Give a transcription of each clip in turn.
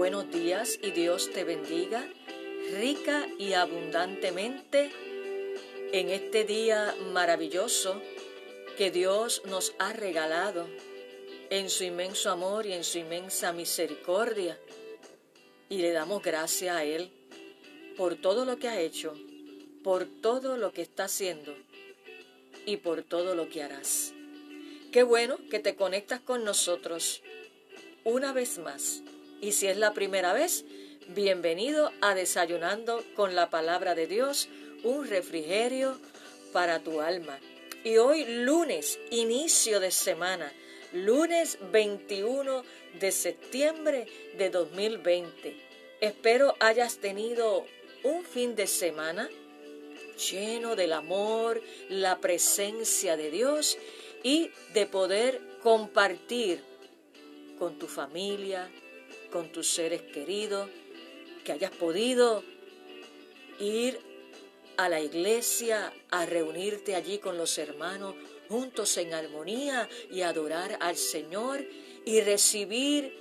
buenos días y Dios te bendiga rica y abundantemente en este día maravilloso que Dios nos ha regalado en su inmenso amor y en su inmensa misericordia. Y le damos gracias a Él por todo lo que ha hecho, por todo lo que está haciendo y por todo lo que harás. Qué bueno que te conectas con nosotros una vez más. Y si es la primera vez, bienvenido a Desayunando con la Palabra de Dios, un refrigerio para tu alma. Y hoy lunes, inicio de semana, lunes 21 de septiembre de 2020. Espero hayas tenido un fin de semana lleno del amor, la presencia de Dios y de poder compartir con tu familia, con tus seres queridos, que hayas podido ir a la iglesia a reunirte allí con los hermanos juntos en armonía y adorar al Señor y recibir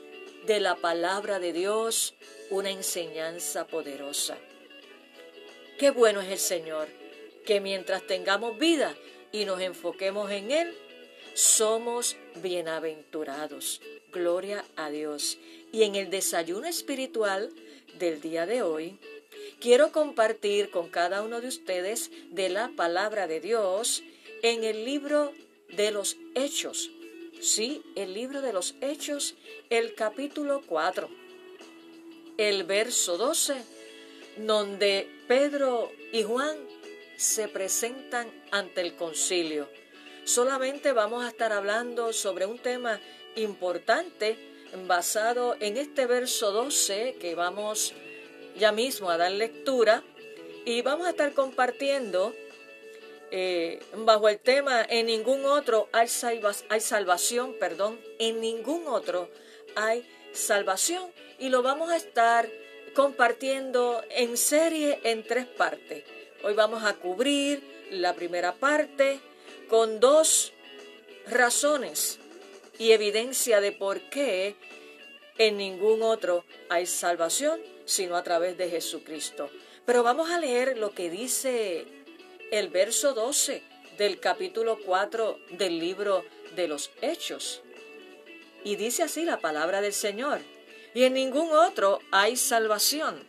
de la palabra de Dios una enseñanza poderosa. Qué bueno es el Señor, que mientras tengamos vida y nos enfoquemos en Él, somos bienaventurados. Gloria a Dios. Y en el desayuno espiritual del día de hoy, quiero compartir con cada uno de ustedes de la palabra de Dios en el libro de los Hechos. Sí, el libro de los Hechos, el capítulo 4, el verso 12, donde Pedro y Juan se presentan ante el concilio. Solamente vamos a estar hablando sobre un tema importante basado en este verso 12 que vamos ya mismo a dar lectura y vamos a estar compartiendo eh, bajo el tema en ningún otro hay, hay salvación, perdón, en ningún otro hay salvación y lo vamos a estar compartiendo en serie en tres partes. Hoy vamos a cubrir la primera parte con dos razones y evidencia de por qué en ningún otro hay salvación sino a través de Jesucristo. Pero vamos a leer lo que dice el verso 12 del capítulo 4 del libro de los Hechos. Y dice así la palabra del Señor. Y en ningún otro hay salvación,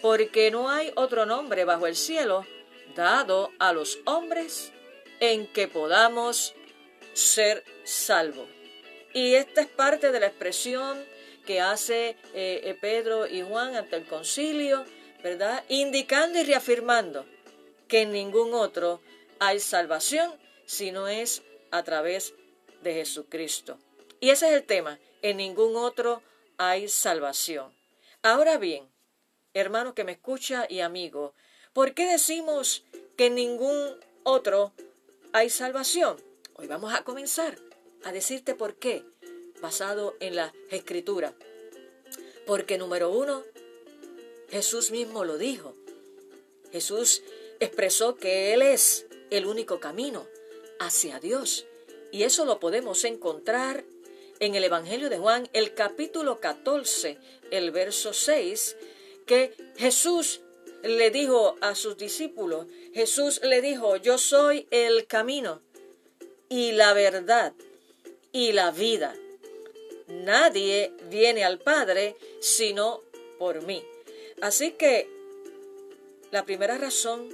porque no hay otro nombre bajo el cielo dado a los hombres en que podamos ser salvos. Y esta es parte de la expresión que hace eh, eh, Pedro y Juan ante el concilio, ¿verdad? Indicando y reafirmando que en ningún otro hay salvación si no es a través de Jesucristo. Y ese es el tema, en ningún otro hay salvación. Ahora bien, hermano que me escucha y amigo, ¿por qué decimos que en ningún otro hay salvación? Hoy vamos a comenzar a decirte por qué, basado en la escritura. Porque número uno, Jesús mismo lo dijo. Jesús expresó que Él es el único camino hacia Dios. Y eso lo podemos encontrar en el Evangelio de Juan, el capítulo 14, el verso 6, que Jesús le dijo a sus discípulos, Jesús le dijo, yo soy el camino y la verdad y la vida. Nadie viene al Padre sino por mí. Así que la primera razón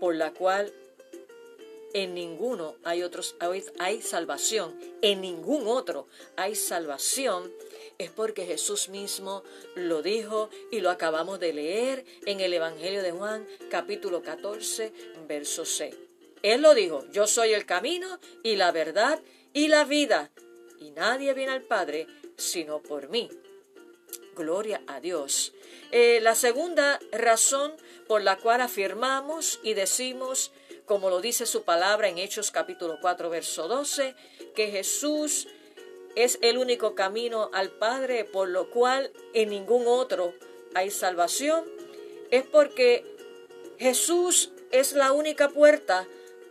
por la cual en ninguno hay otros hay salvación, en ningún otro hay salvación es porque Jesús mismo lo dijo y lo acabamos de leer en el Evangelio de Juan capítulo 14 verso 6. Él lo dijo, yo soy el camino y la verdad y la vida, y nadie viene al Padre sino por mí. Gloria a Dios. Eh, la segunda razón por la cual afirmamos y decimos, como lo dice su palabra en Hechos capítulo 4, verso 12, que Jesús es el único camino al Padre, por lo cual en ningún otro hay salvación, es porque Jesús es la única puerta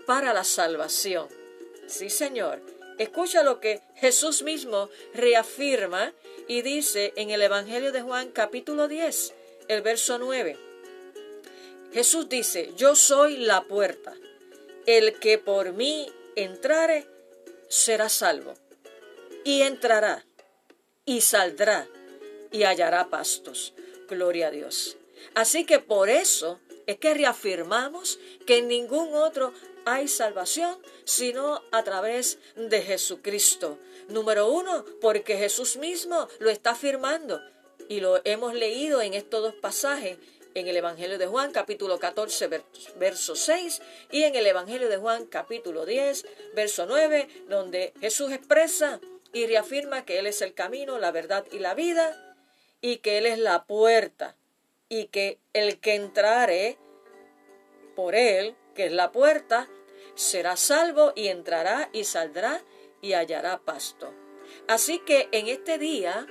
para la salvación. Sí, Señor. Escucha lo que Jesús mismo reafirma y dice en el Evangelio de Juan capítulo 10, el verso 9. Jesús dice, yo soy la puerta. El que por mí entrare será salvo. Y entrará y saldrá y hallará pastos. Gloria a Dios. Así que por eso es que reafirmamos que ningún otro hay salvación sino a través de Jesucristo. Número uno, porque Jesús mismo lo está afirmando y lo hemos leído en estos dos pasajes en el Evangelio de Juan capítulo 14 verso 6 y en el Evangelio de Juan capítulo 10 verso 9 donde Jesús expresa y reafirma que Él es el camino, la verdad y la vida y que Él es la puerta y que el que entrare por Él, que es la puerta, será salvo y entrará y saldrá y hallará pasto. Así que en este día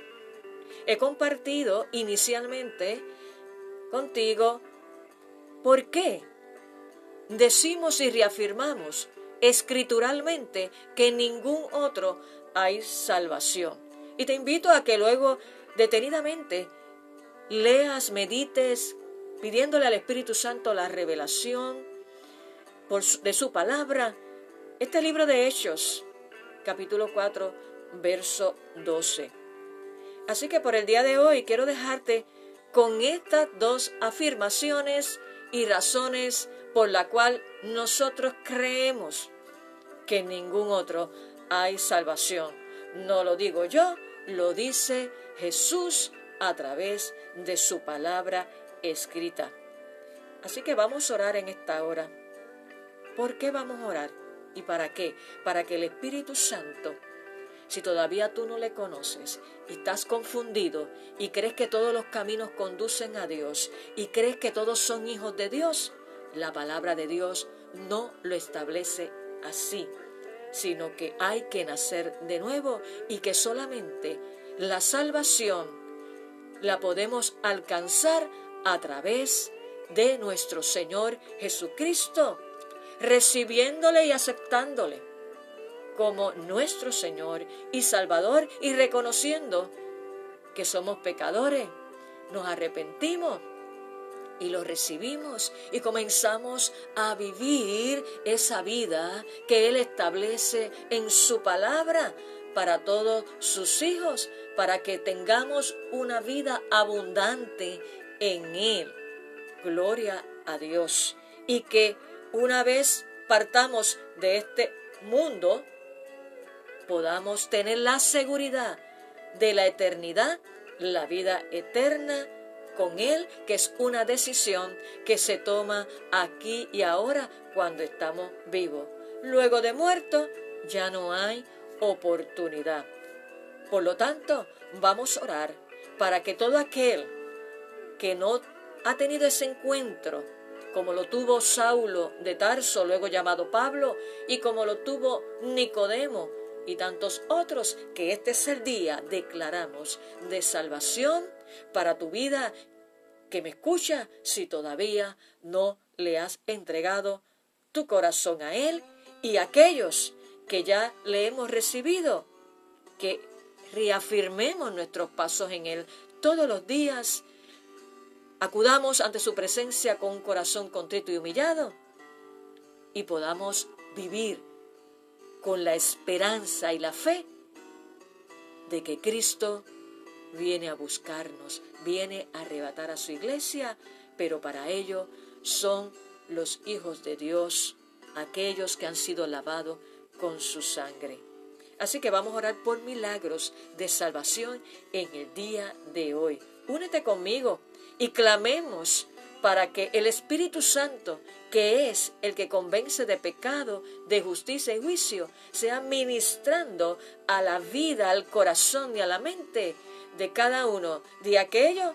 he compartido inicialmente contigo por qué decimos y reafirmamos escrituralmente que en ningún otro hay salvación. Y te invito a que luego detenidamente leas, medites, pidiéndole al Espíritu Santo la revelación de su palabra. Este libro de Hechos, capítulo 4, verso 12. Así que por el día de hoy quiero dejarte con estas dos afirmaciones y razones por la cual nosotros creemos que en ningún otro hay salvación. No lo digo yo, lo dice Jesús a través de su palabra escrita. Así que vamos a orar en esta hora. ¿Por qué vamos a orar? ¿Y para qué? Para que el Espíritu Santo, si todavía tú no le conoces y estás confundido y crees que todos los caminos conducen a Dios y crees que todos son hijos de Dios, la palabra de Dios no lo establece así, sino que hay que nacer de nuevo y que solamente la salvación la podemos alcanzar a través de nuestro Señor Jesucristo, recibiéndole y aceptándole como nuestro Señor y Salvador y reconociendo que somos pecadores, nos arrepentimos y lo recibimos y comenzamos a vivir esa vida que Él establece en su palabra para todos sus hijos, para que tengamos una vida abundante en Él. Gloria a Dios. Y que una vez partamos de este mundo, podamos tener la seguridad de la eternidad, la vida eterna con Él, que es una decisión que se toma aquí y ahora cuando estamos vivos. Luego de muerto, ya no hay oportunidad. Por lo tanto, vamos a orar para que todo aquel que no ha tenido ese encuentro, como lo tuvo Saulo de Tarso, luego llamado Pablo, y como lo tuvo Nicodemo y tantos otros, que este es el día, declaramos, de salvación para tu vida, que me escucha si todavía no le has entregado tu corazón a Él y aquellos que ya le hemos recibido, que reafirmemos nuestros pasos en Él todos los días, acudamos ante su presencia con un corazón contrito y humillado y podamos vivir con la esperanza y la fe de que Cristo viene a buscarnos, viene a arrebatar a su iglesia, pero para ello son los hijos de Dios, aquellos que han sido lavados con su sangre. Así que vamos a orar por milagros de salvación en el día de hoy. Únete conmigo y clamemos para que el Espíritu Santo, que es el que convence de pecado, de justicia y juicio, sea ministrando a la vida, al corazón y a la mente de cada uno de aquellos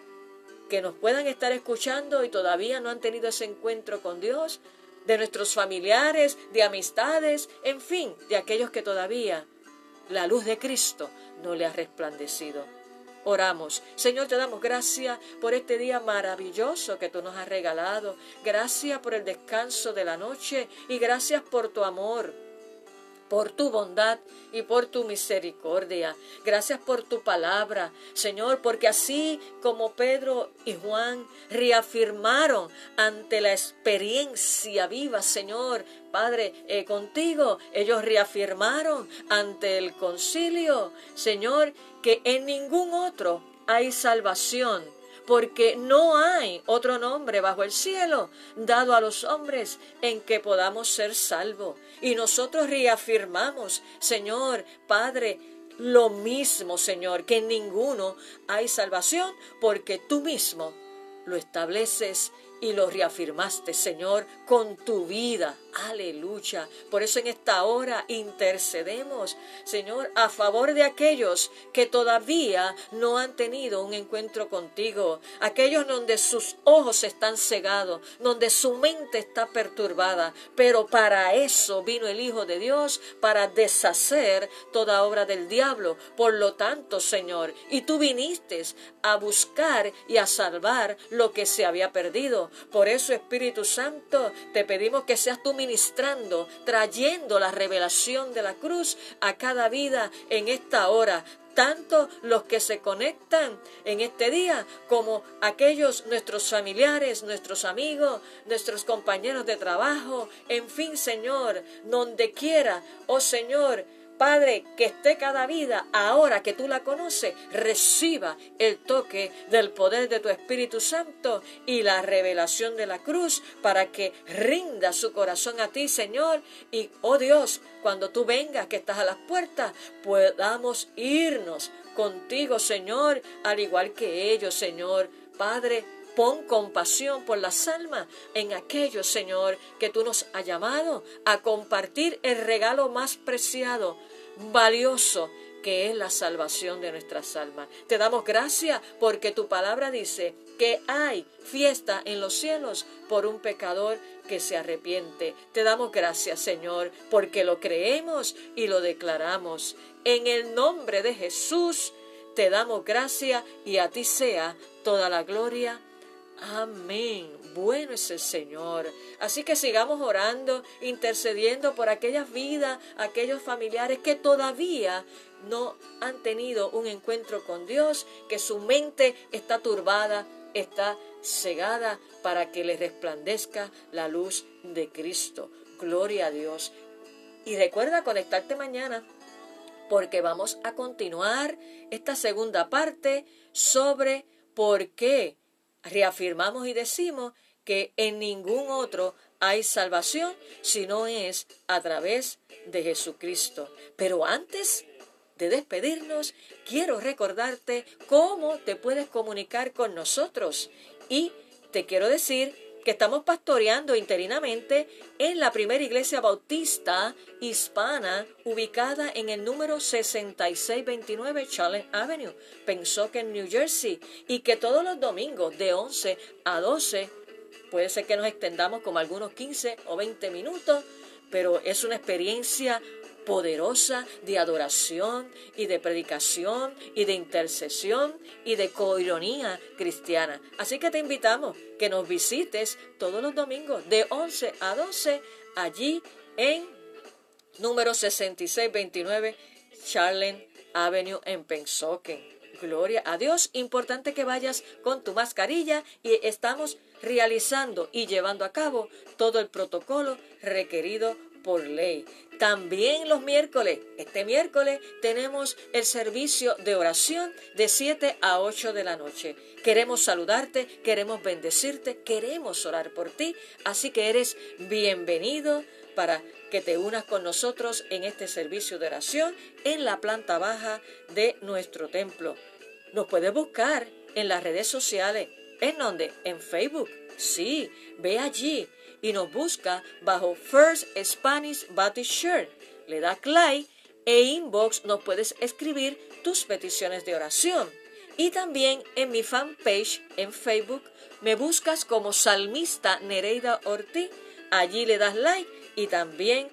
que nos puedan estar escuchando y todavía no han tenido ese encuentro con Dios, de nuestros familiares, de amistades, en fin, de aquellos que todavía la luz de Cristo no le ha resplandecido. Oramos. Señor, te damos gracias por este día maravilloso que tú nos has regalado. Gracias por el descanso de la noche y gracias por tu amor por tu bondad y por tu misericordia. Gracias por tu palabra, Señor, porque así como Pedro y Juan reafirmaron ante la experiencia viva, Señor, Padre, eh, contigo, ellos reafirmaron ante el concilio, Señor, que en ningún otro hay salvación porque no hay otro nombre bajo el cielo dado a los hombres en que podamos ser salvos. Y nosotros reafirmamos, Señor, Padre, lo mismo, Señor, que en ninguno hay salvación, porque tú mismo lo estableces y lo reafirmaste, Señor, con tu vida. Aleluya. Por eso en esta hora intercedemos, Señor, a favor de aquellos que todavía no han tenido un encuentro contigo, aquellos donde sus ojos están cegados, donde su mente está perturbada, pero para eso vino el Hijo de Dios, para deshacer toda obra del diablo. Por lo tanto, Señor, y tú viniste a buscar y a salvar lo que se había perdido. Por eso, Espíritu Santo, te pedimos que seas tú ministrando, trayendo la revelación de la cruz a cada vida en esta hora. Tanto los que se conectan en este día como aquellos nuestros familiares, nuestros amigos, nuestros compañeros de trabajo, en fin, Señor, donde quiera, oh Señor, Padre, que esté cada vida, ahora que tú la conoces, reciba el toque del poder de tu Espíritu Santo y la revelación de la cruz para que rinda su corazón a ti, Señor. Y, oh Dios, cuando tú vengas, que estás a las puertas, podamos irnos contigo, Señor, al igual que ellos, Señor. Padre, Pon compasión por las almas en aquellos, Señor, que tú nos has llamado a compartir el regalo más preciado, valioso que es la salvación de nuestras almas. Te damos gracias porque tu palabra dice que hay fiesta en los cielos por un pecador que se arrepiente. Te damos gracias, Señor, porque lo creemos y lo declaramos. En el nombre de Jesús te damos gracias y a ti sea toda la gloria. Amén bueno es el Señor. Así que sigamos orando, intercediendo por aquellas vidas, aquellos familiares que todavía no han tenido un encuentro con Dios, que su mente está turbada, está cegada para que les resplandezca la luz de Cristo. Gloria a Dios. Y recuerda conectarte mañana porque vamos a continuar esta segunda parte sobre por qué reafirmamos y decimos que en ningún otro hay salvación si no es a través de Jesucristo. Pero antes de despedirnos, quiero recordarte cómo te puedes comunicar con nosotros. Y te quiero decir que estamos pastoreando interinamente en la primera iglesia bautista hispana ubicada en el número 6629 Challenge Avenue, en New Jersey, y que todos los domingos de 11 a 12, puede ser que nos extendamos como algunos 15 o 20 minutos, pero es una experiencia poderosa de adoración y de predicación y de intercesión y de coironía cristiana. Así que te invitamos que nos visites todos los domingos de 11 a 12 allí en número 6629 Charlen Avenue en Pensoken. Gloria a Dios. Importante que vayas con tu mascarilla y estamos realizando y llevando a cabo todo el protocolo requerido por ley. También los miércoles, este miércoles tenemos el servicio de oración de 7 a 8 de la noche. Queremos saludarte, queremos bendecirte, queremos orar por ti, así que eres bienvenido para que te unas con nosotros en este servicio de oración en la planta baja de nuestro templo. Nos puedes buscar en las redes sociales. ¿En donde En Facebook. Sí, ve allí y nos busca bajo First Spanish Baptist Church. Le da like e inbox nos puedes escribir tus peticiones de oración. Y también en mi fanpage en Facebook me buscas como Salmista Nereida Ortiz. Allí le das like y también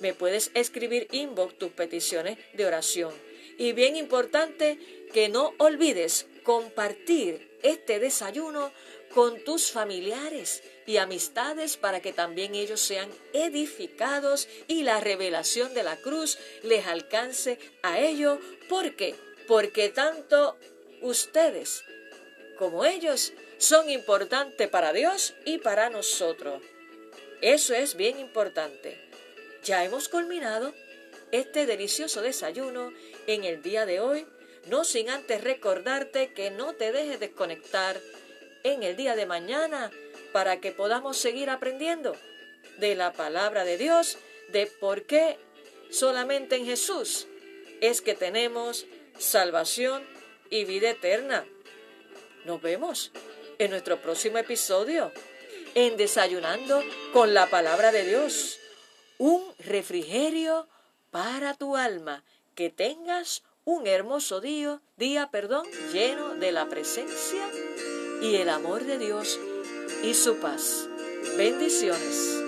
me puedes escribir inbox tus peticiones de oración. Y bien importante que no olvides compartir este desayuno con tus familiares y amistades para que también ellos sean edificados y la revelación de la cruz les alcance a ellos. ¿Por qué? Porque tanto ustedes como ellos son importantes para Dios y para nosotros. Eso es bien importante. Ya hemos culminado este delicioso desayuno en el día de hoy, no sin antes recordarte que no te dejes desconectar en el día de mañana para que podamos seguir aprendiendo de la palabra de Dios, de por qué solamente en Jesús es que tenemos salvación y vida eterna. Nos vemos en nuestro próximo episodio en Desayunando con la palabra de Dios. Un refrigerio para tu alma. Que tengas un hermoso día, día, perdón, lleno de la presencia y el amor de Dios y su paz. Bendiciones.